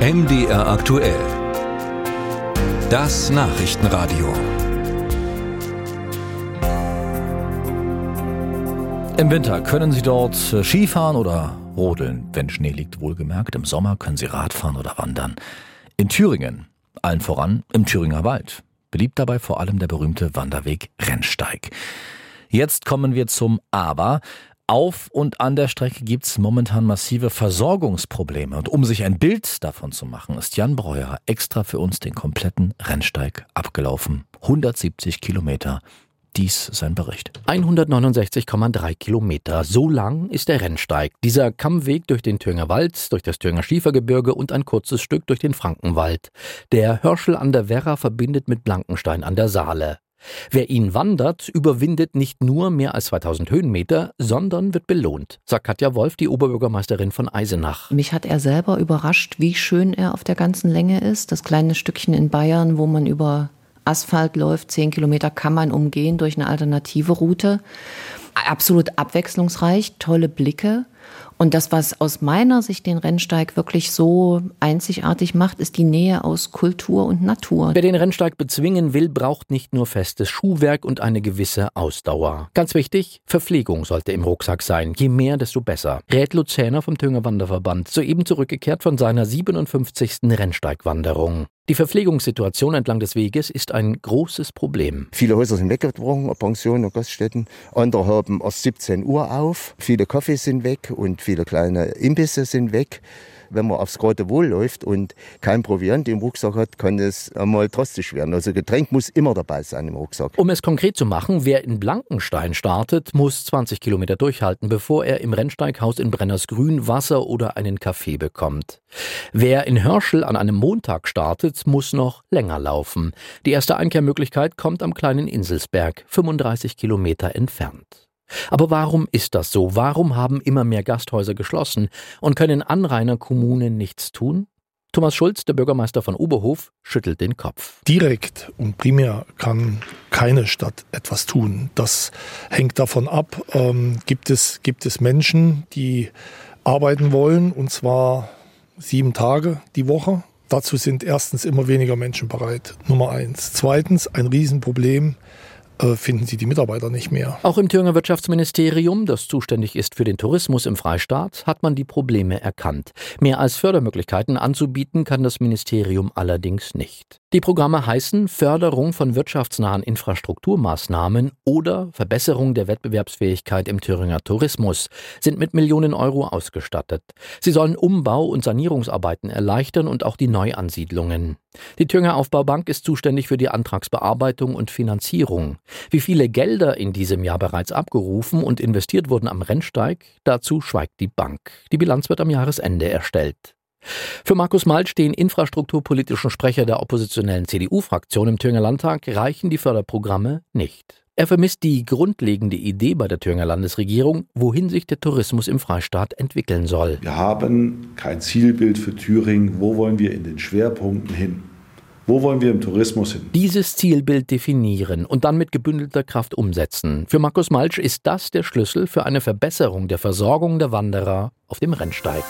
MDR aktuell. Das Nachrichtenradio. Im Winter können Sie dort äh, Skifahren oder rodeln, wenn Schnee liegt, wohlgemerkt. Im Sommer können Sie Radfahren oder wandern. In Thüringen, allen voran im Thüringer Wald. Beliebt dabei vor allem der berühmte Wanderweg Rennsteig. Jetzt kommen wir zum Aber. Auf und an der Strecke gibt es momentan massive Versorgungsprobleme. Und um sich ein Bild davon zu machen, ist Jan Breuer extra für uns den kompletten Rennsteig abgelaufen. 170 Kilometer. Dies sein Bericht. 169,3 Kilometer. So lang ist der Rennsteig. Dieser Kammweg durch den Thüringer Wald, durch das Thüringer Schiefergebirge und ein kurzes Stück durch den Frankenwald. Der Hörschel an der Werra verbindet mit Blankenstein an der Saale. Wer ihn wandert, überwindet nicht nur mehr als 2000 Höhenmeter, sondern wird belohnt, sagt Katja Wolf, die Oberbürgermeisterin von Eisenach. Mich hat er selber überrascht, wie schön er auf der ganzen Länge ist. Das kleine Stückchen in Bayern, wo man über Asphalt läuft, zehn Kilometer kann man umgehen durch eine alternative Route. Absolut abwechslungsreich, tolle Blicke. Und das, was aus meiner Sicht den Rennsteig wirklich so einzigartig macht, ist die Nähe aus Kultur und Natur. Wer den Rennsteig bezwingen will, braucht nicht nur festes Schuhwerk und eine gewisse Ausdauer. Ganz wichtig, Verpflegung sollte im Rucksack sein. Je mehr, desto besser. Rät Luzerner vom Thüringer Wanderverband, soeben zurückgekehrt von seiner 57. Rennsteigwanderung. Die Verpflegungssituation entlang des Weges ist ein großes Problem. Viele Häuser sind weggebrochen, Pensionen und Gaststätten. Andere haben erst 17 Uhr auf. Viele Kaffees sind weg und viele kleine Imbisse sind weg wenn man aufs Grote Wohl läuft und kein Proviant im Rucksack hat, kann es einmal drastisch werden. Also Getränk muss immer dabei sein im Rucksack. Um es konkret zu machen, wer in Blankenstein startet, muss 20 Kilometer durchhalten, bevor er im Rennsteighaus in Brennersgrün Wasser oder einen Kaffee bekommt. Wer in Hörschel an einem Montag startet, muss noch länger laufen. Die erste Einkehrmöglichkeit kommt am kleinen Inselsberg, 35 Kilometer entfernt. Aber warum ist das so? Warum haben immer mehr Gasthäuser geschlossen und können Anrainerkommunen nichts tun? Thomas Schulz, der Bürgermeister von Oberhof, schüttelt den Kopf. Direkt und primär kann keine Stadt etwas tun. Das hängt davon ab, ähm, gibt, es, gibt es Menschen, die arbeiten wollen, und zwar sieben Tage die Woche. Dazu sind erstens immer weniger Menschen bereit. Nummer eins. Zweitens ein Riesenproblem finden sie die Mitarbeiter nicht mehr. Auch im Thüringer Wirtschaftsministerium, das zuständig ist für den Tourismus im Freistaat, hat man die Probleme erkannt. Mehr als Fördermöglichkeiten anzubieten kann das Ministerium allerdings nicht. Die Programme heißen Förderung von wirtschaftsnahen Infrastrukturmaßnahmen oder Verbesserung der Wettbewerbsfähigkeit im Thüringer Tourismus, sind mit Millionen Euro ausgestattet. Sie sollen Umbau- und Sanierungsarbeiten erleichtern und auch die Neuansiedlungen. Die Thüringer Aufbaubank ist zuständig für die Antragsbearbeitung und Finanzierung. Wie viele Gelder in diesem Jahr bereits abgerufen und investiert wurden am Rennsteig, dazu schweigt die Bank. Die Bilanz wird am Jahresende erstellt. Für Markus Malsch, den infrastrukturpolitischen Sprecher der oppositionellen CDU-Fraktion im Thüringer Landtag, reichen die Förderprogramme nicht. Er vermisst die grundlegende Idee bei der Thüringer Landesregierung, wohin sich der Tourismus im Freistaat entwickeln soll. Wir haben kein Zielbild für Thüringen. Wo wollen wir in den Schwerpunkten hin? Wo wollen wir im Tourismus hin? Dieses Zielbild definieren und dann mit gebündelter Kraft umsetzen. Für Markus Malsch ist das der Schlüssel für eine Verbesserung der Versorgung der Wanderer auf dem Rennsteig.